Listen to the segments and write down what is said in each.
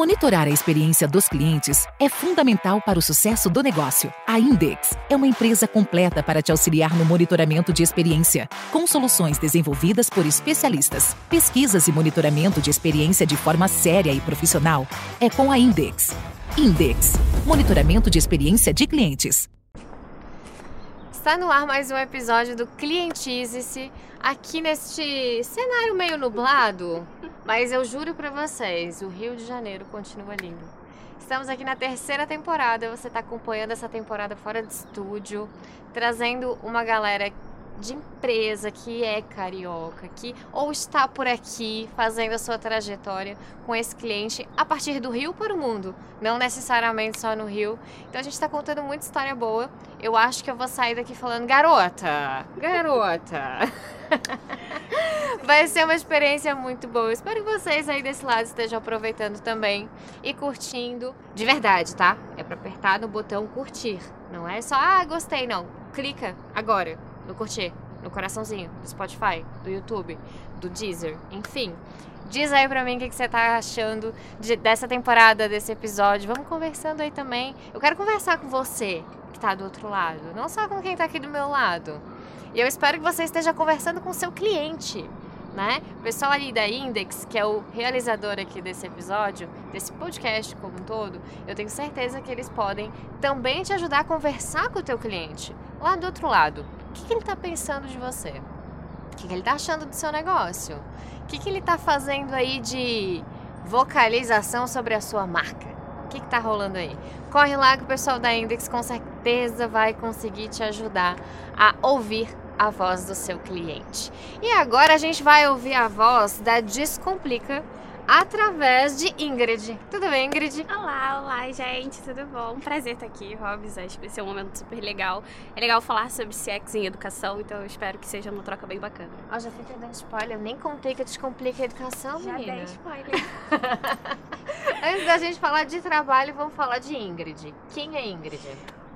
Monitorar a experiência dos clientes é fundamental para o sucesso do negócio. A Index é uma empresa completa para te auxiliar no monitoramento de experiência, com soluções desenvolvidas por especialistas. Pesquisas e monitoramento de experiência de forma séria e profissional é com a Index. Index Monitoramento de experiência de clientes. Está no ar mais um episódio do Clientize-se, aqui neste cenário meio nublado, mas eu juro para vocês, o Rio de Janeiro continua lindo. Estamos aqui na terceira temporada, você está acompanhando essa temporada fora de estúdio, trazendo uma galera de empresa que é carioca, que ou está por aqui fazendo a sua trajetória com esse cliente a partir do Rio para o mundo, não necessariamente só no Rio. Então a gente está contando muita história boa. Eu acho que eu vou sair daqui falando garota, garota. Vai ser uma experiência muito boa. Espero que vocês aí desse lado estejam aproveitando também e curtindo de verdade, tá? É para apertar no botão curtir. Não é só, ah, gostei, não. Clica agora no curtir, no coraçãozinho, do Spotify, do YouTube, do Deezer, enfim. Diz aí pra mim o que, você tá achando de, dessa temporada, desse episódio. Vamos conversando aí também. Eu quero conversar com você que tá do outro lado, não só com quem tá aqui do meu lado. E eu espero que você esteja conversando com o seu cliente, né? O pessoal ali da Index, que é o realizador aqui desse episódio, desse podcast como um todo, eu tenho certeza que eles podem também te ajudar a conversar com o teu cliente lá do outro lado. O que, que ele está pensando de você? O que, que ele está achando do seu negócio? O que, que ele está fazendo aí de vocalização sobre a sua marca? O que está rolando aí? Corre lá que o pessoal da Index com certeza vai conseguir te ajudar a ouvir a voz do seu cliente. E agora a gente vai ouvir a voz da Descomplica através de Ingrid. Tudo bem, Ingrid? Olá, olá, gente, tudo bom? Prazer estar aqui, Robs. Acho que vai ser um momento super legal. É legal falar sobre CX em educação, então eu espero que seja uma troca bem bacana. Ó, já fiquei dando spoiler, eu nem contei que eu descomplica a educação, Já menina. dei spoiler. Antes da gente falar de trabalho, vamos falar de Ingrid. Quem é Ingrid?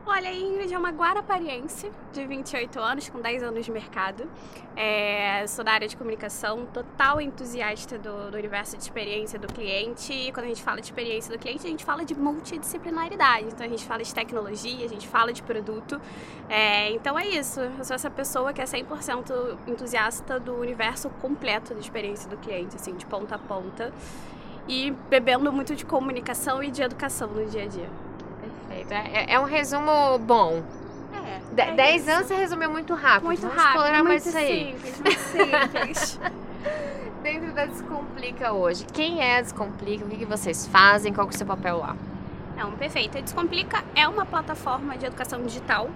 Olha, a Ingrid é uma guarapariense de 28 anos, com 10 anos de mercado. É, sou da área de comunicação, total entusiasta do, do, universo de experiência do cliente. E quando a gente fala de experiência do cliente, a gente fala de multidisciplinaridade. Então a gente fala de tecnologia, a gente fala de produto. É, então é isso. Eu sou essa pessoa que é 100% entusiasta do universo completo da experiência do cliente, assim, de ponta a ponta. E bebendo muito de comunicação e de educação no dia a dia. Perfeito. É, é um resumo bom. É. De- é dez isso. anos você resumiu muito rápido. Muito Vamos rápido, explorar muito mais isso aí. simples, muito simples. Dentro da Descomplica hoje, quem é a Descomplica? O que, que vocês fazem? Qual que é o seu papel lá? Não, perfeito. A Descomplica é uma plataforma de educação digital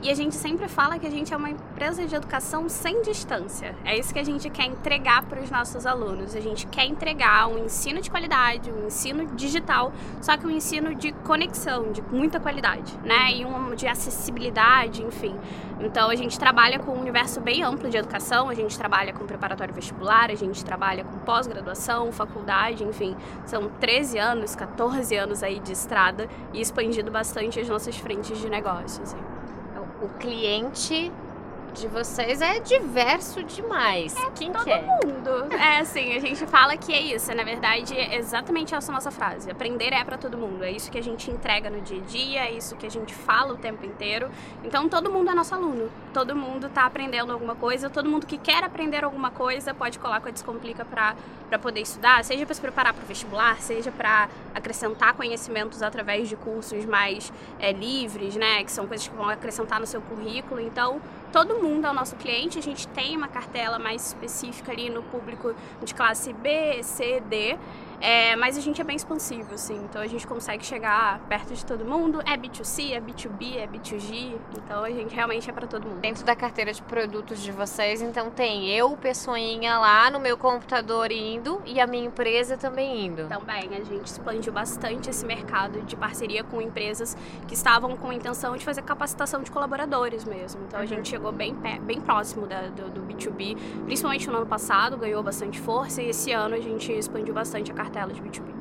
e a gente sempre fala que a gente é uma empresa de educação sem distância. É isso que a gente quer entregar para os nossos alunos. A gente quer entregar um ensino de qualidade, um ensino digital, só que um ensino de conexão, de muita qualidade, né? E um de acessibilidade, enfim. Então a gente trabalha com um universo bem amplo de educação, a gente trabalha com preparatório vestibular, a gente trabalha com pós-graduação, faculdade, enfim. São 13 anos, 14 anos aí de estrada e expandido bastante as nossas frentes de negócio. Assim. O cliente de vocês é diverso demais. Quem que é? Mundo. É assim, a gente fala que é isso. Na verdade, é exatamente essa nossa frase. Aprender é para todo mundo. É isso que a gente entrega no dia a dia, é isso que a gente fala o tempo inteiro. Então todo mundo é nosso aluno. Todo mundo tá aprendendo alguma coisa. Todo mundo que quer aprender alguma coisa pode colar com a Descomplica para para poder estudar, seja para se preparar para o vestibular, seja para acrescentar conhecimentos através de cursos mais é, livres, né, que são coisas que vão acrescentar no seu currículo. Então, todo mundo é o nosso cliente. A gente tem uma cartela mais específica ali no público de classe B, C, D. É, mas a gente é bem expansivo, assim, então a gente consegue chegar perto de todo mundo. É B2C, é B2B, é B2G, então a gente realmente é para todo mundo. Dentro da carteira de produtos de vocês, então tem eu, pessoinha lá no meu computador indo e a minha empresa também indo. Também, a gente expandiu bastante esse mercado de parceria com empresas que estavam com a intenção de fazer capacitação de colaboradores mesmo. Então a gente chegou bem, bem próximo da- do, do B2B, principalmente no ano passado, ganhou bastante força e esse ano a gente expandiu bastante a cartela de B2B.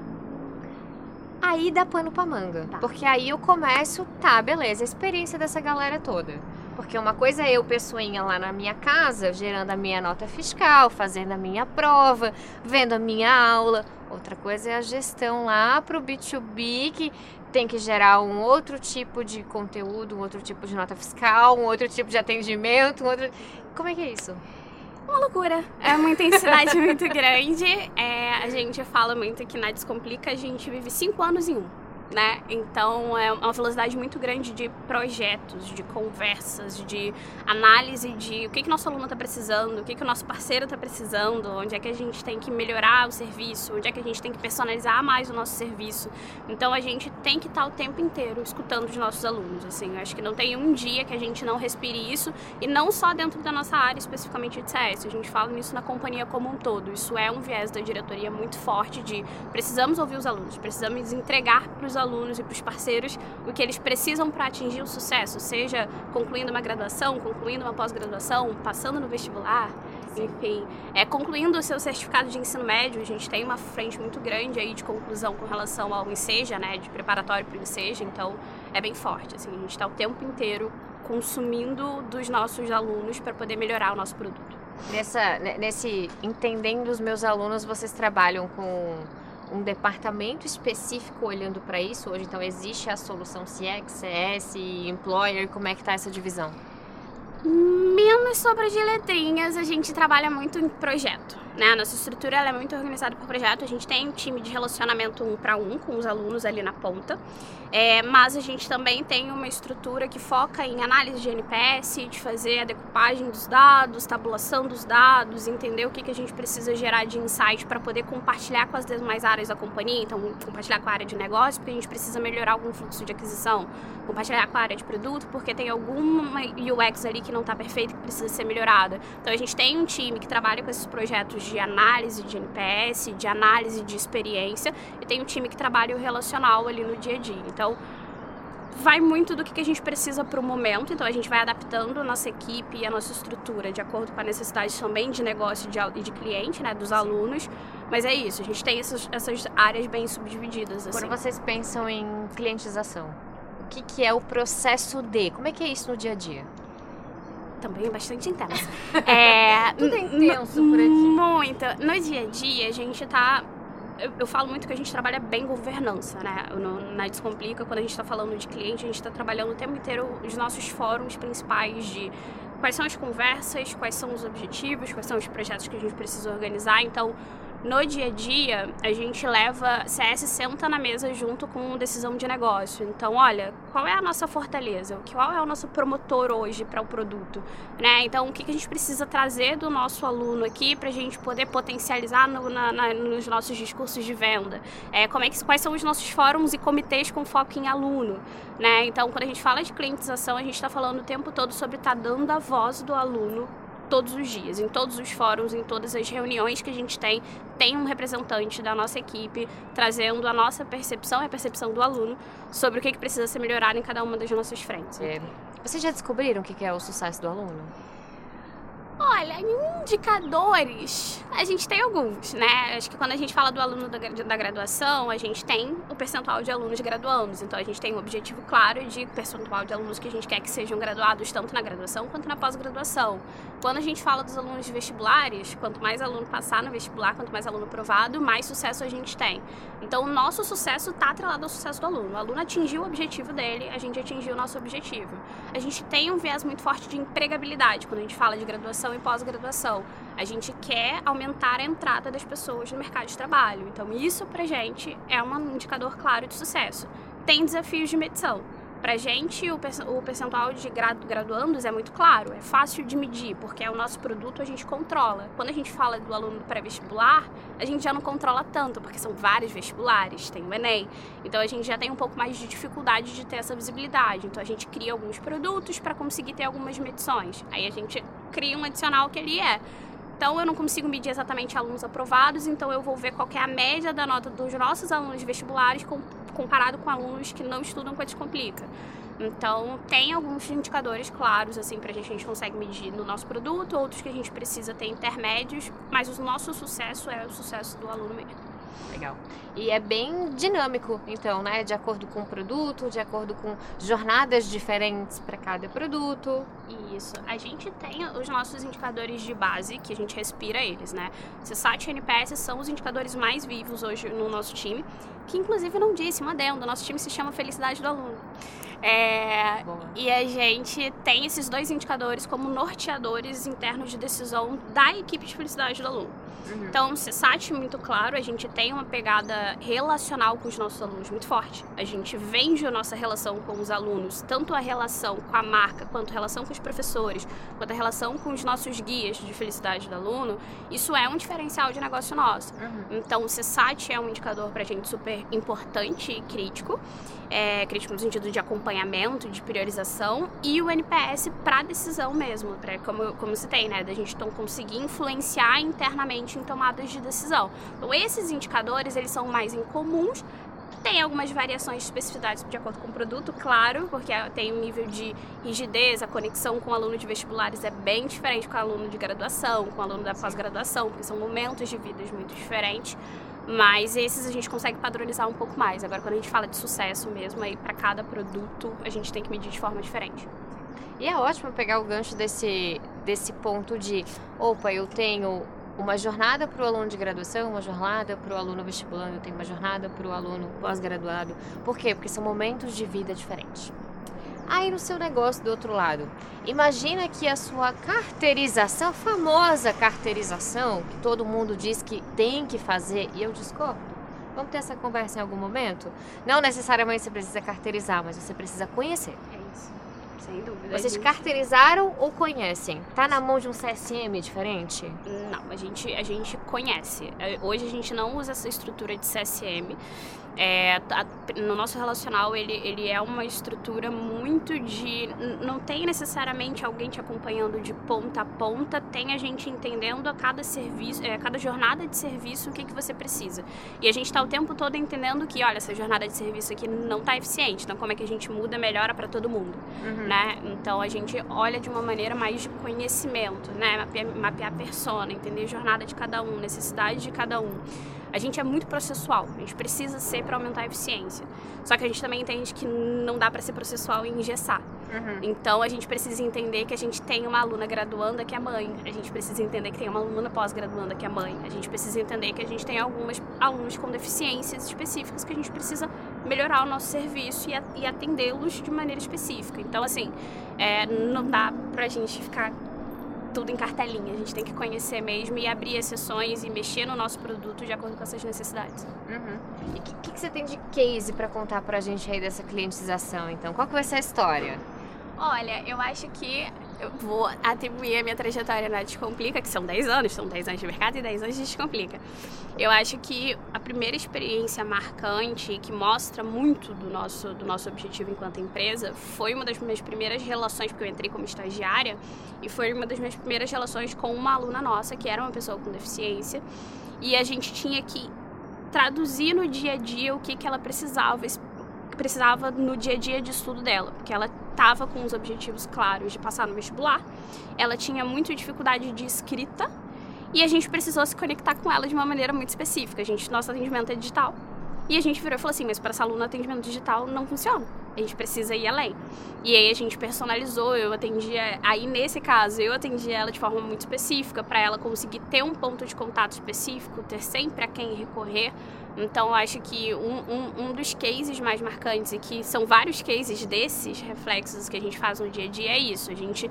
Aí dá pano pra manga. Tá. Porque aí eu começo, tá, beleza, a experiência dessa galera toda. Porque uma coisa é eu, pessoinha, lá na minha casa, gerando a minha nota fiscal, fazendo a minha prova, vendo a minha aula. Outra coisa é a gestão lá para o B2B, que tem que gerar um outro tipo de conteúdo, um outro tipo de nota fiscal, um outro tipo de atendimento, um outro... Como é que é isso? Uma loucura. É uma intensidade muito grande. É, a gente fala muito que na Descomplica a gente vive cinco anos em um né? Então é uma velocidade muito grande de projetos, de conversas, de análise de o que, que nosso aluno está precisando, o que, que o nosso parceiro está precisando, onde é que a gente tem que melhorar o serviço, onde é que a gente tem que personalizar mais o nosso serviço. Então a gente tem que estar o tempo inteiro escutando os nossos alunos. Assim, eu acho que não tem um dia que a gente não respire isso e não só dentro da nossa área especificamente de CS. A gente fala nisso na companhia como um todo. Isso é um viés da diretoria muito forte de precisamos ouvir os alunos, precisamos entregar para os alunos e para os parceiros o que eles precisam para atingir o sucesso, seja concluindo uma graduação, concluindo uma pós-graduação, passando no vestibular, enfim, é, concluindo o seu certificado de ensino médio, a gente tem uma frente muito grande aí de conclusão com relação ao INSEJA, né, de preparatório para o INSEJA, então é bem forte, assim, a gente está o tempo inteiro consumindo dos nossos alunos para poder melhorar o nosso produto. Nessa, nesse entendendo os meus alunos, vocês trabalham com um departamento específico olhando para isso hoje? Então existe a solução CX, CS, Employer, como é que está essa divisão? Menos sobre de letrinhas, a gente trabalha muito em projeto. Né? A nossa estrutura é muito organizada por projeto. A gente tem um time de relacionamento um para um com os alunos ali na ponta. É, mas a gente também tem uma estrutura que foca em análise de NPS, de fazer a decupagem dos dados, tabulação dos dados, entender o que, que a gente precisa gerar de insight para poder compartilhar com as demais áreas da companhia. Então, compartilhar com a área de negócio, porque a gente precisa melhorar algum fluxo de aquisição. Compartilhar com a área de produto, porque tem alguma UX ali que não está perfeita, que precisa ser melhorada. Então, a gente tem um time que trabalha com esses projetos de análise de NPS, de análise de experiência, e tem um time que trabalha o relacional ali no dia a dia. Então, vai muito do que a gente precisa para o momento. Então, a gente vai adaptando a nossa equipe e a nossa estrutura de acordo com a necessidade também de negócio e de, cliente, né, dos alunos. Mas é isso, a gente tem essas, essas áreas bem subdivididas. Assim. Quando vocês pensam em clientização, o que, que é o processo de? Como é que é isso no dia a dia? também é bastante intenso. é, Tudo é intenso por aqui. Muito. No dia a dia, a gente tá eu, eu, falo muito que a gente trabalha bem governança, né? No, na Descomplica, quando a gente está falando de cliente, a gente está trabalhando o tempo inteiro os nossos fóruns principais de quais são as conversas, quais são os objetivos, quais são os projetos que a gente precisa organizar. Então, no dia a dia, a gente leva, CS senta na mesa junto com decisão de negócio. Então, olha, qual é a nossa fortaleza? Qual é o nosso promotor hoje para o produto? Né? Então, o que, a gente precisa trazer do nosso aluno aqui para a gente poder potencializar no, na, na, nos nossos discursos de venda? É, como é que, quais são os nossos fóruns e comitês com foco em aluno? Né? Então, quando a gente fala de clientização, a gente está falando o tempo todo sobre estar tá dando a voz do aluno todos os dias, em todos os fóruns, em todas as reuniões que a gente tem, tem um representante da nossa equipe trazendo a nossa percepção e a percepção do aluno sobre o que, que precisa ser melhorado em cada uma das nossas frentes. É. Vocês já descobriram o que é o sucesso do aluno? Olha, indicadores, a gente tem alguns, né? Acho que quando a gente fala do aluno da, graduação, a gente tem o percentual de alunos graduandos. Então, a gente tem um objetivo claro de percentual de alunos que a gente quer que sejam graduados tanto na graduação quanto na pós-graduação. Quando a gente fala dos alunos de vestibulares, quanto mais aluno passar no vestibular, quanto mais aluno aprovado, mais sucesso a gente tem. Então, o nosso sucesso está atrelado ao sucesso do aluno. O aluno atingiu o objetivo dele, a gente atingiu o nosso objetivo. A gente tem um viés muito forte de empregabilidade quando a gente fala de graduação graduação e pós-graduação. A gente quer aumentar a entrada das pessoas no mercado de trabalho. Então, isso pra gente é um indicador claro de sucesso. Tem desafios de medição. Para a gente, o percentual de graduandos é muito claro, é fácil de medir, porque é o nosso produto a gente controla. Quando a gente fala do aluno pré-vestibular, a gente já não controla tanto, porque são vários vestibulares, tem o Enem. Então a gente já tem um pouco mais de dificuldade de ter essa visibilidade. Então a gente cria alguns produtos para conseguir ter algumas medições. Aí a gente cria um adicional que ele é então eu não consigo medir exatamente alunos aprovados, então eu vou ver qual é a média da nota dos nossos alunos vestibulares comparado com alunos que não estudam com a Descomplica. Então, tem alguns indicadores claros, assim, pra gente, a gente consegue medir no nosso produto, outros que a gente precisa ter intermédios, mas o nosso sucesso é o sucesso do aluno mesmo. Legal. E é bem dinâmico, então, né? De acordo com o produto, de acordo com jornadas diferentes para cada produto. Isso. A gente tem os nossos indicadores de base, que a gente respira eles, né? CSAT e NPS são os indicadores mais vivos hoje no nosso time, que inclusive não disse, um adendo, nosso time se chama Felicidade do Aluno. É, e a gente tem esses dois indicadores como norteadores internos de decisão da equipe de felicidade do aluno. Uhum. Então, o CSAT, muito claro, a gente tem uma pegada relacional com os nossos alunos muito forte. A gente vende a nossa relação com os alunos, tanto a relação com a marca, quanto a relação com os professores, quanto a relação com os nossos guias de felicidade do aluno. Isso é um diferencial de negócio nosso. Uhum. Então, o CSAT é um indicador para a gente super importante e crítico. É, crítico no sentido de acompanhamento, de priorização, e o NPS para decisão mesmo, pra, como, como se tem, né? Da gente então conseguir influenciar internamente em tomadas de decisão. Então, esses indicadores, eles são mais incomuns, tem algumas variações de especificidades de acordo com o produto, claro, porque tem um nível de rigidez, a conexão com o aluno de vestibulares é bem diferente com o aluno de graduação, com o aluno da pós-graduação, porque são momentos de vidas muito diferentes. Mas esses a gente consegue padronizar um pouco mais. Agora, quando a gente fala de sucesso mesmo, aí para cada produto a gente tem que medir de forma diferente. E é ótimo pegar o gancho desse, desse ponto de, opa, eu tenho uma jornada para o aluno de graduação, uma jornada para o aluno vestibulando, tem uma jornada para o aluno pós-graduado. Por quê? Porque são momentos de vida diferentes. Aí no seu negócio do outro lado, imagina que a sua carteirização, a famosa carteirização, que todo mundo diz que tem que fazer, e eu discordo. Vamos ter essa conversa em algum momento? Não necessariamente você precisa carteirizar, mas você precisa conhecer. Sem dúvida. Vocês carteirizaram ou conhecem? Tá na mão de um CSM diferente? Não, a gente, a gente conhece. É, hoje a gente não usa essa estrutura de CSM. É, a, no nosso relacional, ele, ele é uma estrutura muito de. Não tem necessariamente alguém te acompanhando de ponta a ponta, tem a gente entendendo a cada serviço, é, a cada jornada de serviço o que, que você precisa. E a gente está o tempo todo entendendo que, olha, essa jornada de serviço aqui não está eficiente, então como é que a gente muda, melhora para todo mundo, uhum. né? Então a gente olha de uma maneira mais de conhecimento, né? Mapear, mapear a persona, entender a jornada de cada um, necessidade de cada um. A gente é muito processual, a gente precisa ser para aumentar a eficiência. Só que a gente também entende que não dá para ser processual e engessar. Uhum. Então a gente precisa entender que a gente tem uma aluna graduanda que é mãe, a gente precisa entender que tem uma aluna pós-graduanda que é mãe, a gente precisa entender que a gente tem algumas alunos com deficiências específicas que a gente precisa melhorar o nosso serviço e, atendê-los de maneira específica. Então, assim, é, não dá pra gente ficar tudo em cartelinha. A gente tem que conhecer mesmo e abrir exceções e mexer no nosso produto de acordo com essas necessidades. Uhum. E o que, que, que, você tem de case para contar pra gente aí dessa clientização, então? Qual que vai ser a história? Olha, eu acho que eu vou atribuir a minha trajetória na Descomplica, que são 10 anos, são 10 anos de mercado e 10 anos de Descomplica. Eu acho que a primeira experiência marcante que mostra muito do nosso, do nosso objetivo enquanto empresa foi uma das minhas primeiras relações, porque eu entrei como estagiária, e foi uma das minhas primeiras relações com uma aluna nossa, que era uma pessoa com deficiência, e a gente tinha que traduzir no dia a dia o que, que ela precisava, precisava no dia a dia de estudo dela, porque ela estava com os objetivos claros de passar no vestibular, ela tinha muita dificuldade de escrita e a gente precisou se conectar com ela de uma maneira muito específica. A gente, nosso atendimento é digital e a gente virou e falou assim, mas para essa aluna atendimento digital não funciona. A gente precisa ir além. E aí a gente personalizou, eu atendia, aí nesse caso eu atendia ela de forma muito específica para ela conseguir ter um ponto de contato específico, ter sempre a quem recorrer então, eu acho que um, um, um, dos cases mais marcantes, e que são vários cases desses reflexos que a gente faz no dia a dia, é isso. A gente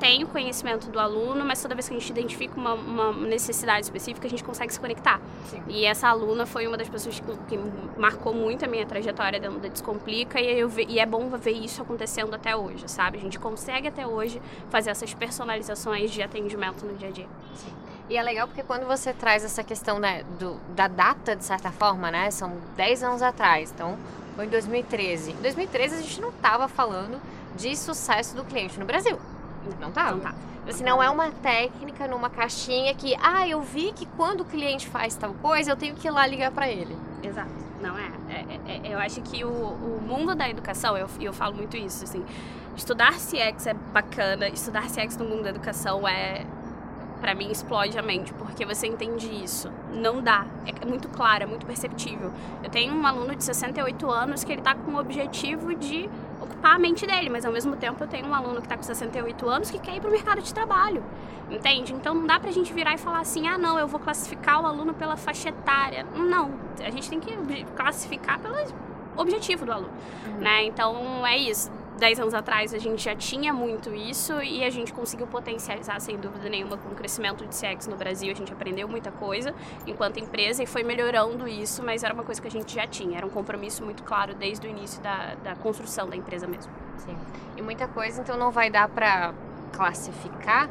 tem o conhecimento do aluno, mas toda vez que a gente identifica uma, uma necessidade específica, a gente consegue se conectar. Sim. E essa aluna foi uma das pessoas que, que, marcou muito a minha trajetória dentro da Descomplica, e, eu, e é bom ver isso acontecendo até hoje, sabe? A gente consegue até hoje fazer essas personalizações de atendimento no dia a dia. Sim. E é legal porque quando você traz essa questão né, do, da data, de certa forma, né? São 10 anos atrás, então foi em 2013. Em 2013 a gente não estava falando de sucesso do cliente no Brasil. Não estava. Não tá. Assim, não é uma técnica numa caixinha que, ah, eu vi que quando o cliente faz tal coisa, eu tenho que ir lá ligar para ele. Exato. Não é. É, é. é, Eu acho que o, o mundo da educação, eu, eu falo muito isso, assim, estudar CX é bacana, estudar CX no mundo da educação é para mim explode a mente, porque você entende isso. Não dá. É muito claro, é muito perceptível. Eu tenho um aluno de 68 anos que ele tá com o objetivo de ocupar a mente dele, mas ao mesmo tempo eu tenho um aluno que está com 68 anos que quer ir para o mercado de trabalho, entende? Então não dá para a gente virar e falar assim, ah não, eu vou classificar o aluno pela faixa etária. Não, a gente tem que classificar pelo objetivo do aluno, uhum. né? Então é isso 10 anos atrás a gente já tinha muito isso e a gente conseguiu potencializar, sem dúvida nenhuma, com o crescimento de CX no Brasil. A gente aprendeu muita coisa enquanto empresa e foi melhorando isso, mas era uma coisa que a gente já tinha. Era um compromisso muito claro desde o início da, da construção da empresa mesmo. Sim. E muita coisa, então, não vai dar para classificar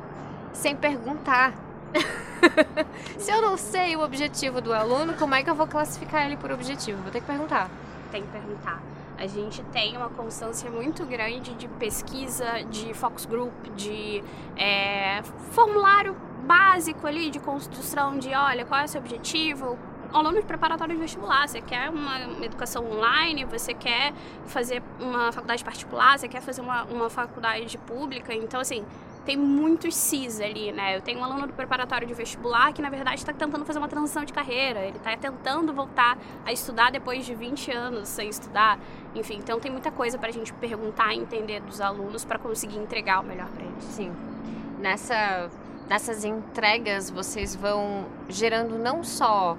sem perguntar. Se eu não sei o objetivo do aluno, como é que eu vou classificar ele por objetivo? Vou ter que perguntar. Tem que perguntar. A gente tem uma constância muito grande de pesquisa, de focus group, de é, formulário básico ali de construção de, olha, qual é o seu objetivo, aluno de preparatório de vestibular, você quer uma, uma, educação online, você quer fazer uma faculdade particular, você quer fazer uma, uma faculdade pública, então assim, tem muitos cis ali, né? Eu tenho um aluno do preparatório de vestibular que, na verdade, está tentando fazer uma transição de carreira. Ele está tentando voltar a estudar depois de 20 anos sem estudar. Enfim, então tem muita coisa para a gente perguntar e entender dos alunos para conseguir entregar o melhor para eles. Sim. Nessa, nessas entregas, vocês vão gerando não só...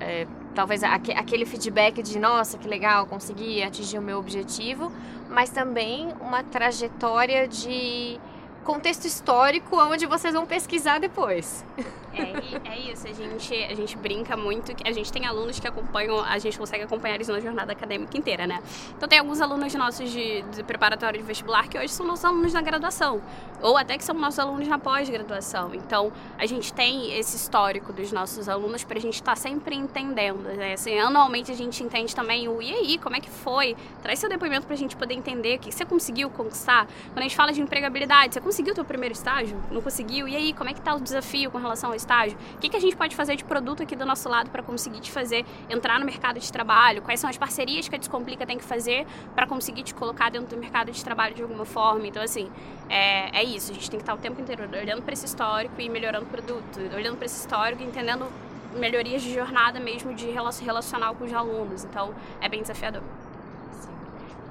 É, talvez aquele feedback de nossa, que legal, consegui atingir o meu objetivo, mas também uma trajetória de contexto histórico onde vocês vão pesquisar depois. É, é isso, a gente, a gente brinca muito, a gente tem alunos que acompanham, a gente consegue acompanhar eles na jornada acadêmica inteira, né? Então tem alguns alunos nossos de, de preparatório de vestibular que hoje são nossos alunos na graduação, ou até que são nossos alunos na pós-graduação. Então a gente tem esse histórico dos nossos alunos para a gente estar tá sempre entendendo, né? Assim, anualmente a gente entende também o e aí, como é que foi? Traz seu depoimento para a gente poder entender o que você conseguiu conquistar. Quando a gente fala de empregabilidade, você conseguiu o seu primeiro estágio? Não conseguiu? E aí, como é que tá o desafio com relação ao estágio? O que, que a gente pode fazer de produto aqui do nosso lado para conseguir te fazer entrar no mercado de trabalho? Quais são as parcerias que a Descomplica tem que fazer para conseguir te colocar dentro do mercado de trabalho de alguma forma? Então, assim, é, é isso. A gente tem que estar o tempo inteiro olhando para esse histórico e melhorando o produto, olhando para esse histórico e entendendo melhorias de jornada mesmo de relacional com os alunos. Então, é bem desafiador.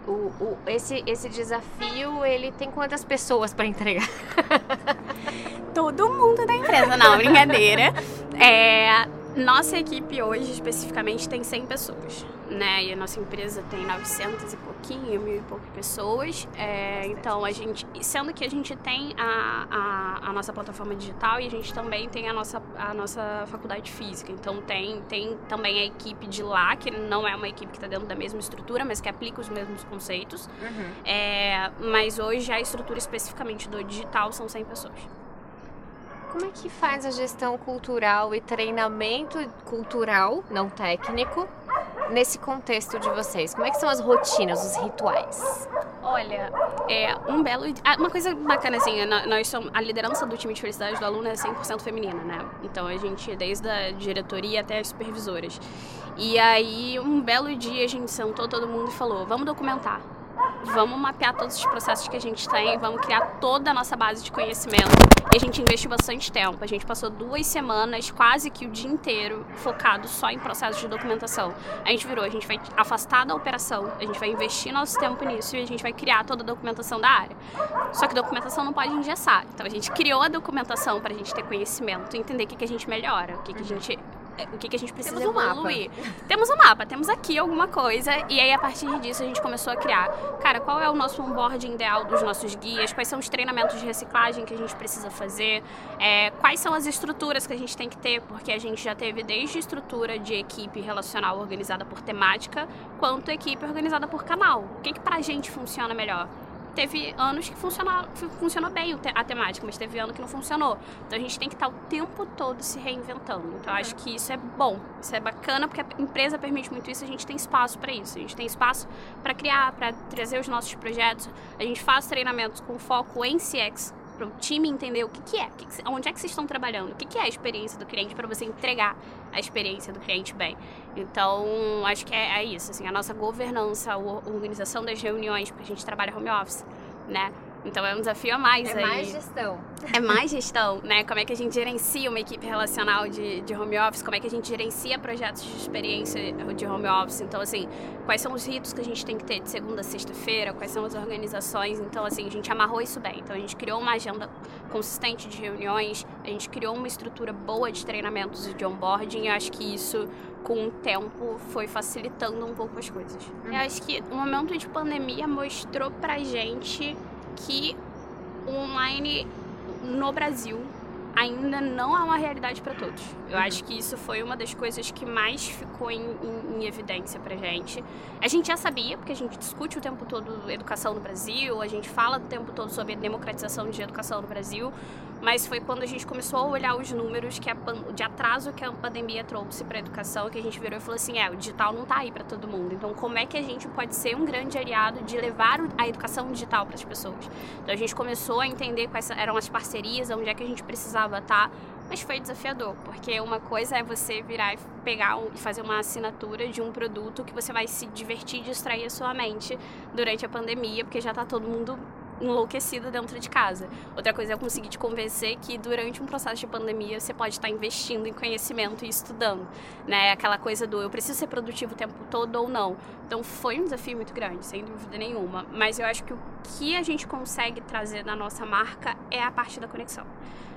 O, o, esse, esse desafio, ele tem quantas pessoas para entregar? Todo mundo da empresa, não, brincadeira. É, nossa equipe hoje, especificamente, tem 100 pessoas, né? E a nossa empresa tem 900 e pouquinho, mil e poucas pessoas. É, então, a gente... Sendo que a gente tem a, a, a, nossa plataforma digital e a gente também tem a nossa, a nossa faculdade física. Então, tem, tem também a equipe de lá, que não é uma equipe que está dentro da mesma estrutura, mas que aplica os mesmos conceitos. Uhum. É, mas hoje, a estrutura especificamente do digital são 100 pessoas. Como é que faz a gestão cultural e treinamento cultural, não técnico, nesse contexto de vocês? Como é que são as rotinas, os rituais? Olha, é um belo. Ah, uma coisa bacana, assim, nós somos. A liderança do time de felicidade do aluno é 100% feminina, né? Então a gente, desde a diretoria até as supervisoras. E aí, um belo dia, a gente sentou todo mundo e falou: vamos documentar vamos mapear todos os processos que a gente tem, vamos criar toda a nossa base de conhecimento. E a gente investiu bastante tempo. A gente passou duas semanas, quase que o dia inteiro, focado só em processos de documentação. A gente virou, a gente vai afastar da operação, a gente vai investir nosso tempo nisso e a gente vai criar toda a documentação da área. Só que documentação não pode engessar. Então a gente criou a documentação para a gente ter conhecimento, entender o que, que a gente melhora, o que, que a gente o que, que a gente precisa temos evoluir. Um temos um mapa, temos aqui alguma coisa, e aí a partir disso a gente começou a criar. Cara, qual é o nosso onboarding ideal dos nossos guias? Quais são os treinamentos de reciclagem que a gente precisa fazer? É, quais são as estruturas que a gente tem que ter? Porque a gente já teve desde estrutura de equipe relacional organizada por temática, quanto equipe organizada por canal. O que, que pra gente funciona melhor? Teve anos que funcionou, funcionou bem a temática, mas teve ano que não funcionou. Então a gente tem que estar o tempo todo se reinventando. Então eu acho que isso é bom, isso é bacana, porque a empresa permite muito isso, a gente tem espaço para isso. A gente tem espaço para criar, para trazer os nossos projetos. A gente faz treinamentos com foco em CX, para o time entender o que, que é, que que, onde é que vocês estão trabalhando, o que, que é a experiência do cliente para você entregar a experiência do cliente bem. Então, acho que é, é isso, assim, a nossa governança, a organização das reuniões, porque a gente trabalha home office, né? Então é um desafio a mais é aí. É mais gestão. É mais gestão, né? Como é que a gente gerencia uma equipe relacional de, de home office, como é que a gente gerencia projetos de experiência de home office. Então, assim, quais são os ritos que a gente tem que ter de segunda a sexta-feira, quais são as organizações. Então, assim, a gente amarrou isso bem. Então, a gente criou uma agenda consistente de reuniões, a gente criou uma estrutura boa de treinamentos e de onboarding. E eu acho que isso com o tempo foi facilitando um pouco as coisas. Eu acho que o momento de pandemia mostrou pra gente que o online no Brasil ainda não é uma realidade para todos. Eu uhum. acho que isso foi uma das coisas que mais ficou em, em, em, evidência pra gente. A gente já sabia, porque a gente discute o tempo todo educação no Brasil, a gente fala o tempo todo sobre a democratização de educação no Brasil, mas foi quando a gente começou a olhar os números que a, de atraso que a pandemia trouxe para a educação que a gente virou e falou assim, é, o digital não está aí para todo mundo. Então, como é que a gente pode ser um grande aliado de levar a educação digital para as pessoas? Então, a gente começou a entender quais eram as parcerias, onde é que a gente precisava estar, tá, mas foi desafiador, porque uma coisa é você virar e pegar e fazer uma assinatura de um produto que você vai se divertir e distrair a sua mente durante a pandemia, porque já está todo mundo enlouquecida dentro de casa. Outra coisa é eu conseguir te convencer que durante um processo de pandemia você pode estar investindo em conhecimento e estudando, né? Aquela coisa do eu preciso ser produtivo o tempo todo ou não. Então foi um desafio muito grande, sem dúvida nenhuma. Mas eu acho que o que a gente consegue trazer na nossa marca é a parte da conexão.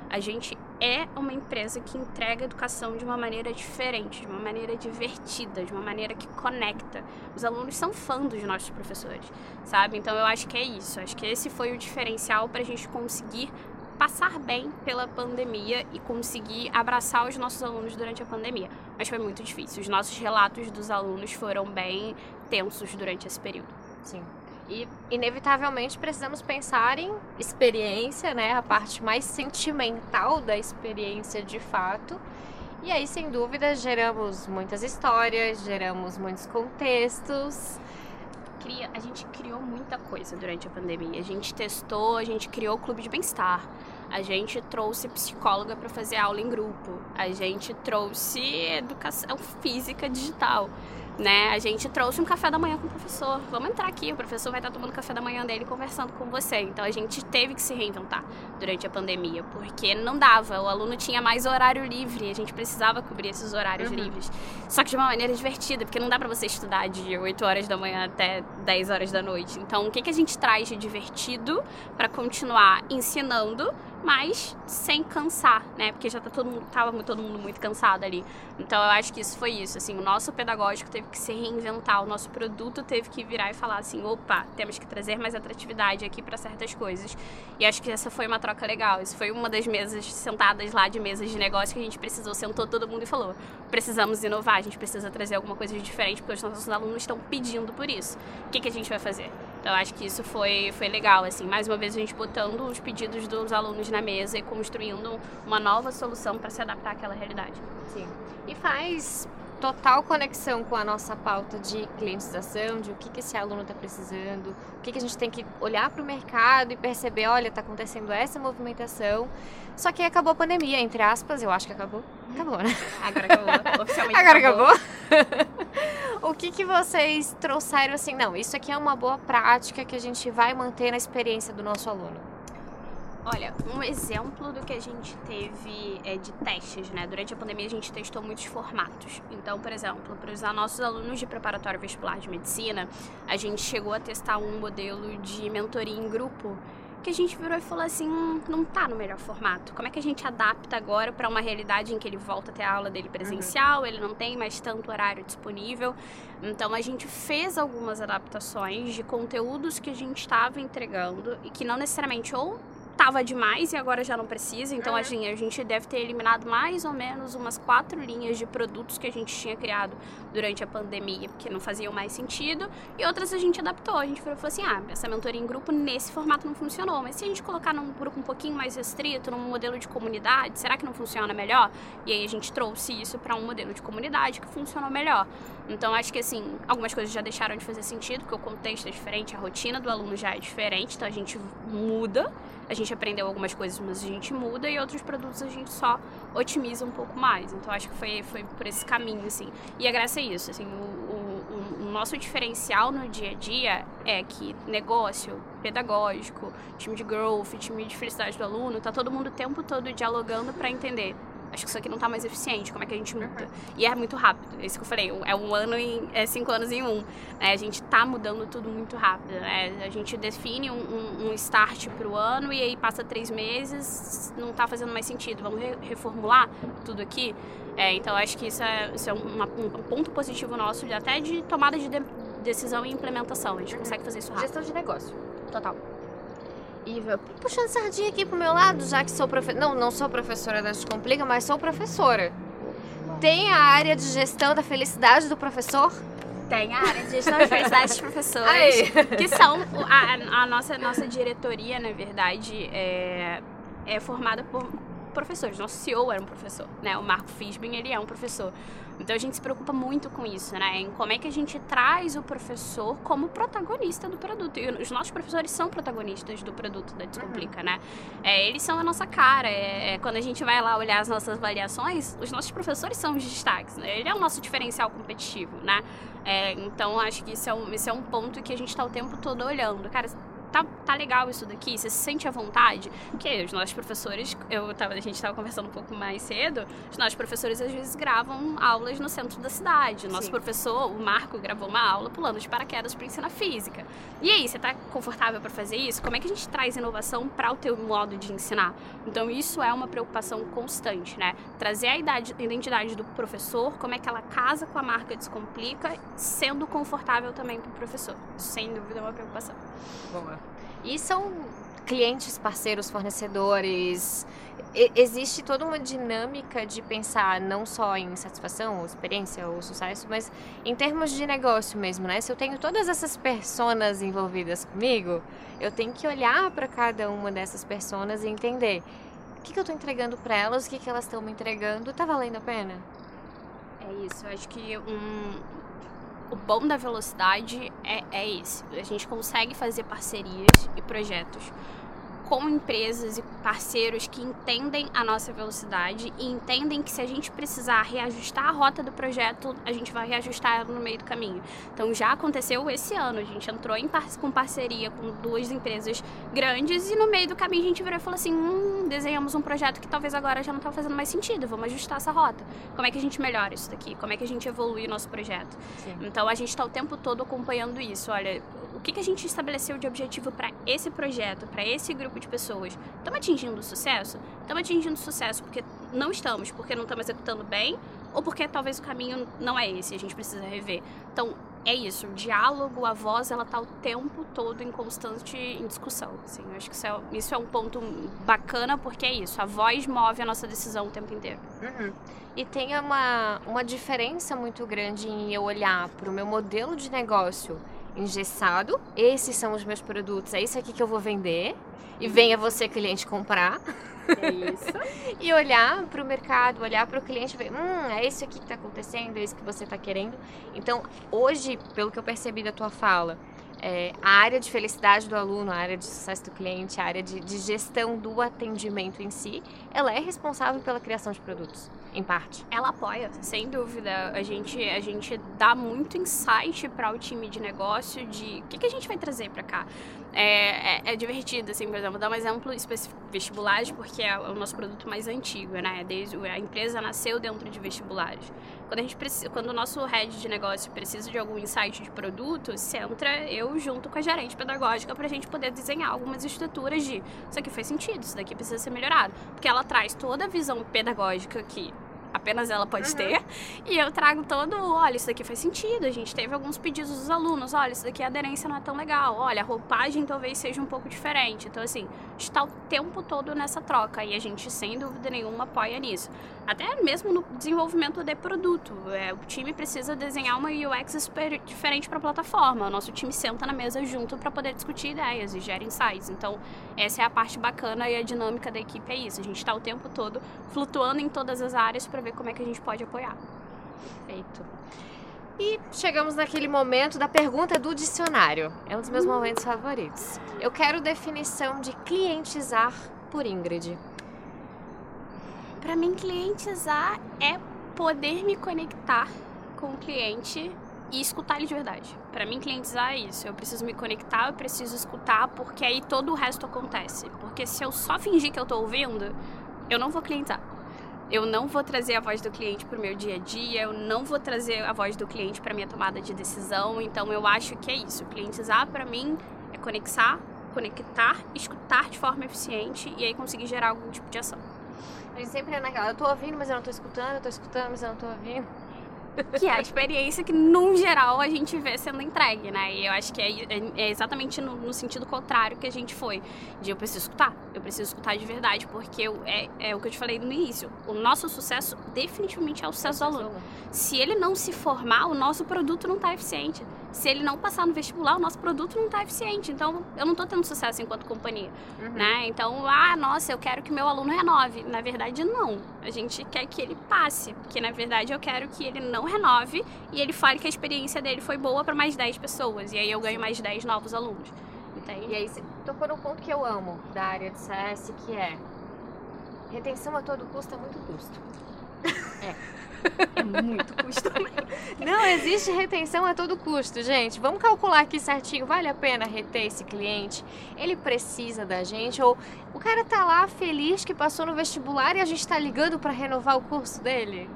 A gente é uma empresa que entrega educação de uma maneira diferente, de uma maneira divertida, de uma maneira que conecta. Os alunos são fãs dos nossos professores, sabe? Então eu acho que é isso. Acho que esse foi o diferencial para a gente conseguir passar bem pela pandemia e conseguir abraçar os nossos alunos durante a pandemia. Mas foi muito difícil. Os nossos relatos dos alunos foram bem tensos durante esse período. Sim. E inevitavelmente precisamos pensar em experiência, né? A parte mais sentimental da experiência de fato. E aí, sem dúvida, geramos muitas histórias, geramos muitos contextos. Cria, a gente criou muita coisa durante a pandemia. A gente testou, a gente criou o clube de bem-estar. A gente trouxe psicóloga para fazer aula em grupo. A gente trouxe educação física digital né? A gente trouxe um café da manhã com o professor. Vamos entrar aqui, o professor vai estar tomando café da manhã dele conversando com você. Então a gente teve que se reinventar durante a pandemia, porque não dava, o aluno tinha mais horário livre, a gente precisava cobrir esses horários uhum. livres. Só que de uma maneira divertida, porque não dá para você estudar de 8 horas da manhã até 10 horas da noite. Então, o que que a gente traz de divertido para continuar ensinando mas sem cansar, né? Porque já tá todo mundo, tava todo mundo muito cansado ali. Então eu acho que isso foi isso, assim, o nosso pedagógico teve que se reinventar, o nosso produto teve que virar e falar assim, opa, temos que trazer mais atratividade aqui para certas coisas. E acho que essa foi uma troca legal. Isso foi uma das mesas sentadas lá de mesas de negócio que a gente precisou, sentou todo mundo e falou: precisamos inovar, a gente precisa trazer alguma coisa de diferente, porque os nossos alunos estão pedindo por isso. O que, que a gente vai fazer? Então acho que isso foi, foi legal, assim, mais uma vez a gente botando os pedidos dos alunos na mesa e construindo uma nova solução para se adaptar àquela realidade. Sim. E faz total conexão com a nossa pauta de clientização, de o que, que esse aluno está precisando, o que, que a gente tem que olhar para o mercado e perceber, olha, está acontecendo essa movimentação. Só que acabou a pandemia, entre aspas, eu acho que acabou. Acabou, né? Agora acabou. Oficialmente Agora acabou. acabou. o que, que vocês trouxeram assim? Não, isso aqui é uma boa prática que a gente vai manter na experiência do nosso aluno. Olha, um exemplo do que a gente teve é, de testes, né? Durante a pandemia a gente testou muitos formatos. Então, por exemplo, para os nossos alunos de preparatório vestibular de medicina, a gente chegou a testar um modelo de mentoria em grupo que a gente virou e falou assim, hum, não tá no melhor formato. Como é que a gente adapta agora para uma realidade em que ele volta a ter a aula dele presencial, uhum. ele não tem mais tanto horário disponível. Então a gente fez algumas adaptações de conteúdos que a gente estava entregando e que não necessariamente ou tava demais e agora já não precisa. Então, uhum. assim, a gente deve ter eliminado mais ou menos umas quatro linhas de produtos que a gente tinha criado durante a pandemia, porque não faziam mais sentido. E outras a gente adaptou. A gente falou assim: ah, essa mentoria em grupo nesse formato não funcionou. Mas se a gente colocar num grupo um pouquinho mais restrito, num modelo de comunidade, será que não funciona melhor? E aí a gente trouxe isso para um modelo de comunidade que funcionou melhor. Então, acho que, assim, algumas coisas já deixaram de fazer sentido, porque o contexto é diferente, a rotina do aluno já é diferente, então a gente muda a gente aprendeu algumas coisas, mas a gente muda e outros produtos a gente só otimiza um pouco mais. Então acho que foi, foi por esse caminho, assim. E a graça é isso, assim, o, o, o nosso diferencial no dia a dia é que negócio, pedagógico, time de growth, time de felicidade do aluno, tá todo mundo o tempo todo dialogando para entender acho que isso aqui não tá mais eficiente, como é que a gente muda? Uhum. E é muito rápido, é isso que eu falei, é um ano em, é cinco anos em um. Né? A gente tá mudando tudo muito rápido, né? A gente define um, um, um start pro ano e aí passa três meses, não tá fazendo mais sentido, vamos re reformular tudo aqui? É, então acho que isso é, isso é uma, um ponto positivo nosso, de, até de tomada de, de decisão e implementação, a gente uhum. consegue fazer isso rápido. Gestão de negócio, total. E puxando sardinha aqui pro meu lado, já que sou professora. Não, não sou professora da Descomplica, mas sou professora. Tem a área de gestão da felicidade do professor? Tem a área de gestão da felicidade dos professores, Aí. que são a, a, nossa, nossa diretoria, na verdade, é, é formada por professores. Nosso CEO era um professor, né? O Marco Fisbin, ele é um professor. Então a gente se preocupa muito com isso, né? Em como é que a gente traz o professor como protagonista do produto. E os nossos professores são protagonistas do produto da Descomplica, uhum. né? É, eles são a nossa cara. É, é, quando a gente vai lá olhar as nossas avaliações, os nossos professores são os destaques. Né? Ele é o nosso diferencial competitivo, né? É, então acho que isso é, um, isso é um ponto que a gente está o tempo todo olhando. Cara, tá, tá legal isso daqui? Você se sente à vontade? Porque os nossos professores, eu tava, a gente estava conversando um pouco mais cedo, os nossos professores às vezes gravam aulas no centro da cidade. O nosso Sim. professor, o Marco, gravou uma aula pulando de paraquedas para ensinar física. E aí, você tá confortável para fazer isso? Como é que a gente traz inovação para o teu modo de ensinar? Então, isso é uma preocupação constante, né? Trazer a, idade, a identidade do professor, como é que ela casa com a marca Descomplica, sendo confortável também para o professor. Sem dúvida, é uma preocupação. Boa. E são clientes, parceiros, fornecedores. E, existe toda uma dinâmica de pensar não só em satisfação, ou experiência, ou sucesso, mas em termos de negócio mesmo, né? Se eu tenho todas essas pessoas envolvidas comigo, eu tenho que olhar para cada uma dessas pessoas e entender o que, que eu estou entregando para elas, o que, que elas estão me entregando, tá valendo a pena? É isso, eu acho que um, o bom da velocidade é, é esse. A gente consegue fazer parcerias e projetos com empresas e parceiros que entendem a nossa velocidade e entendem que se a gente precisar reajustar a rota do projeto, a gente vai reajustar ela no meio do caminho. Então já aconteceu esse ano, a gente entrou em par com parceria com duas empresas grandes e no meio do caminho a gente virou e falou assim, hum, desenhamos um projeto que talvez agora já não está fazendo mais sentido, vamos ajustar essa rota. Como é que a gente melhora isso daqui? Como é que a gente evolui o nosso projeto? Sim. Então a gente está o tempo todo acompanhando isso. Olha, que, que a gente estabeleceu de objetivo para esse projeto, para esse grupo de pessoas? Estamos atingindo sucesso? Estamos atingindo sucesso porque não estamos, porque não estamos executando bem, ou porque talvez o caminho não é esse, a gente precisa rever. Então, é isso, o diálogo, a voz, ela tá o tempo todo em constante em discussão. Assim, eu acho que isso é, isso é um ponto bacana, porque é isso, a voz move a nossa decisão o tempo inteiro. Uhum. E tem uma, uma diferença muito grande em eu olhar para o meu modelo de negócio engessado. Esses são os meus produtos, é isso aqui que eu vou vender. E venha você, cliente, comprar. É isso. e olhar para o mercado, olhar para o cliente e ver, hum, é isso aqui que está acontecendo, é isso que você está querendo. Então, hoje, pelo que eu percebi da tua fala, é, a área de felicidade do aluno, a área de sucesso do cliente, a área de, de, gestão do atendimento em si, ela é responsável pela criação de produtos, em parte. Ela apoia, sem dúvida. A gente, a gente dá muito insight para o time de negócio de o que, que a gente vai trazer para cá. É, é, é, divertido, assim, por exemplo, dar um exemplo específico vestibulares, porque é o nosso produto mais antigo, né? Desde, a empresa nasceu dentro de vestibulares. Quando, a gente precisa, quando o nosso head de negócio precisa de algum insight de produto, se entra eu junto com a gerente pedagógica para a gente poder desenhar algumas estruturas de isso aqui faz sentido, isso daqui precisa ser melhorado. Porque ela traz toda a visão pedagógica que apenas ela pode uhum. ter. E eu trago todo, olha, isso daqui faz sentido. A gente teve alguns pedidos dos alunos, olha, isso daqui a aderência não é tão legal. Olha, a roupagem talvez seja um pouco diferente. Então, assim, está o tempo todo nessa troca e a gente, sem dúvida nenhuma, apoia nisso. Até mesmo no desenvolvimento de produto. É, o time precisa desenhar uma UX super diferente para a plataforma. O nosso time senta na mesa junto para poder discutir ideias e gera insights. Então, essa é a parte bacana e a dinâmica da equipe é isso. A gente está o tempo todo flutuando em todas as áreas para ver como é que a gente pode apoiar. Perfeito. E chegamos naquele momento da pergunta do dicionário. É um dos meus hum. momentos favoritos. Eu quero definição de clientizar por Ingrid. Para mim, clientizar é poder me conectar com o cliente e escutar ele de verdade. Para mim, clientizar é isso. Eu preciso me conectar, eu preciso escutar, porque aí todo o resto acontece. Porque se eu só fingir que eu tô ouvindo, eu não vou clientizar. Eu não vou trazer a voz do cliente para o meu dia a dia, eu não vou trazer a voz do cliente para minha tomada de decisão. Então, eu acho que é isso. Clientizar, para mim, é conectar, conectar, escutar de forma eficiente e aí conseguir gerar algum tipo de ação. A gente sempre é naquela, eu tô ouvindo, mas eu não tô escutando, eu tô escutando, mas eu não tô ouvindo. Que é a experiência que, no geral, a gente vê sendo entregue, né? E eu acho que é, é, é exatamente no, no, sentido contrário que a gente foi. De eu preciso escutar, eu preciso escutar de verdade, porque eu, é, é o que eu te falei no início. O nosso sucesso definitivamente é o sucesso do aluno. Se ele não se formar, o nosso produto não está eficiente se ele não passar no vestibular, o nosso produto não está eficiente. Então, eu não estou tendo sucesso enquanto companhia, uhum. né? Então, ah, nossa, eu quero que meu aluno renove. Na verdade, não. A gente quer que ele passe, porque na verdade eu quero que ele não renove e ele fale que a experiência dele foi boa para mais 10 pessoas. E aí eu ganho mais 10 novos alunos. Entende? E aí você tocou no ponto que eu amo da área de CS, que é retenção a todo custo é muito custo. É. É muito custo. Não existe retenção a todo custo, gente. Vamos calcular aqui certinho. Vale a pena reter esse cliente? Ele precisa da gente? Ou o cara tá lá feliz que passou no vestibular e a gente tá ligando para renovar o curso dele?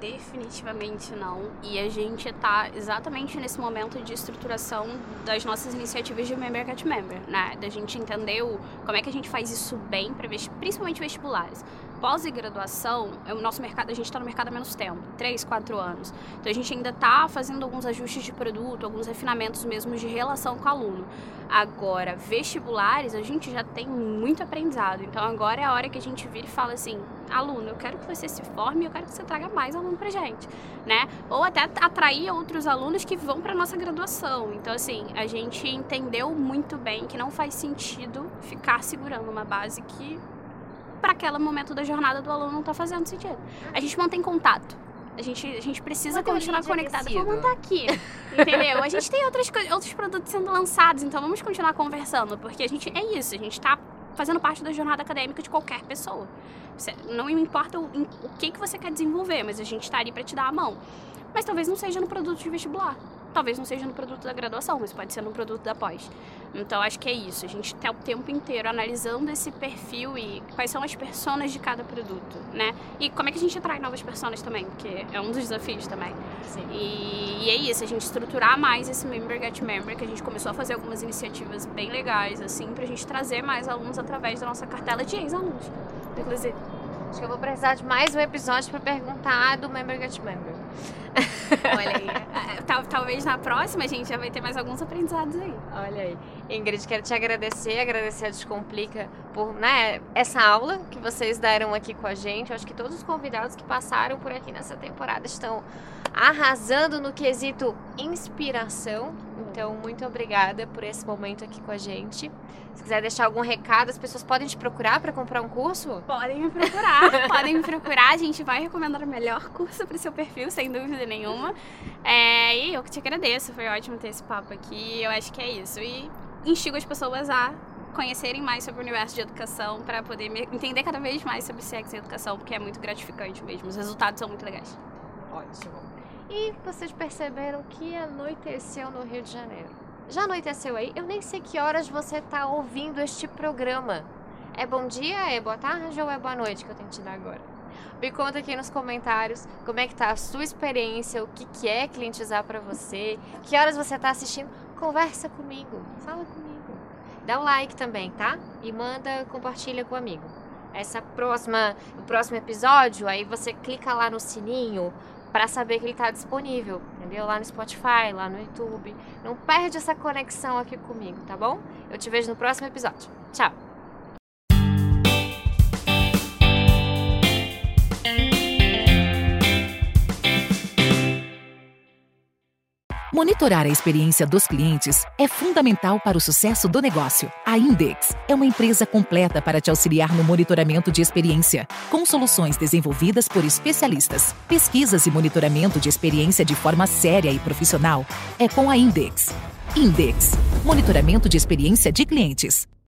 Definitivamente não. E a gente está exatamente nesse momento de estruturação das nossas iniciativas de Member Get Member, né? Da gente entender o, como é que a gente faz isso bem, para principalmente vestibulares pós-graduação, o nosso mercado, a gente está no mercado há menos tempo, 3, 4 anos. Então a gente ainda está fazendo alguns ajustes de produto, alguns refinamentos mesmo de relação com o aluno. Agora, vestibulares, a gente já tem muito aprendizado. Então agora é a hora que a gente vira e fala assim: aluno, eu quero que você se forme, eu quero que você traga mais aluno pra gente, né? Ou até atrair outros alunos que vão para nossa graduação. Então assim, a gente entendeu muito bem que não faz sentido ficar segurando uma base que para aquele momento da jornada do aluno não está fazendo sentido. A gente mantém contato. A gente, a gente precisa continuar conectado. Vamos estar aqui, entendeu? A gente tem outras outros produtos sendo lançados, então vamos continuar conversando, porque a gente é isso, a gente está fazendo parte da jornada acadêmica de qualquer pessoa. Não importa o, o que, que você quer desenvolver, mas a gente está ali para te dar a mão. Mas talvez não seja no produto de vestibular. Talvez não seja no produto da graduação, mas pode ser no produto da pós. Então acho que é isso. A gente está o tempo inteiro analisando esse perfil e quais são as personas de cada produto, né? E como é que a gente atrai novas pessoas também, porque é um dos desafios também. Sim. E, e é isso, a gente estruturar mais esse Member Get Member, que a gente começou a fazer algumas iniciativas bem legais, assim, pra gente trazer mais alunos através da nossa cartela de ex-alunos, inclusive. Acho que eu vou precisar de mais um episódio para perguntar do Member Get Member. Olha aí. É, talvez na próxima a gente já vai ter mais alguns aprendizados aí. Olha aí. Ingrid, quero te agradecer, agradecer a Descomplica por né, essa aula que vocês deram aqui com a gente. Eu acho que todos os convidados que passaram por aqui nessa temporada estão arrasando no quesito inspiração. Então, muito obrigada por esse momento aqui com a gente. Se quiser deixar algum recado, as pessoas podem te procurar para comprar um curso? Podem me procurar, podem me procurar. A gente vai recomendar o melhor curso para o seu perfil, sem dúvida nenhuma. É, e eu que te agradeço, foi ótimo ter esse papo aqui. Eu acho que é isso. E instigo as pessoas a conhecerem mais sobre o universo de educação para poder entender cada vez mais sobre sexo e educação, porque é muito gratificante mesmo. Os resultados são muito legais. Ótimo. E vocês perceberam que anoiteceu no Rio de Janeiro. Já anoiteceu aí? Eu nem sei que horas você está ouvindo este programa. É bom dia, é boa tarde ou é boa noite que eu tenho que te dar agora? Me conta aqui nos comentários como é que tá a sua experiência, o que, que é clientizar para você, que horas você está assistindo. Conversa comigo, fala comigo. Dá um like também, tá? E manda, compartilha com o amigo. Essa próxima, o próximo episódio, aí você clica lá no sininho, para saber que ele está disponível, entendeu? Lá no Spotify, lá no YouTube. Não perde essa conexão aqui comigo, tá bom? Eu te vejo no próximo episódio. Tchau! Monitorar a experiência dos clientes é fundamental para o sucesso do negócio. A Index é uma empresa completa para te auxiliar no monitoramento de experiência, com soluções desenvolvidas por especialistas. Pesquisas e monitoramento de experiência de forma séria e profissional é com a Index. Index Monitoramento de experiência de clientes.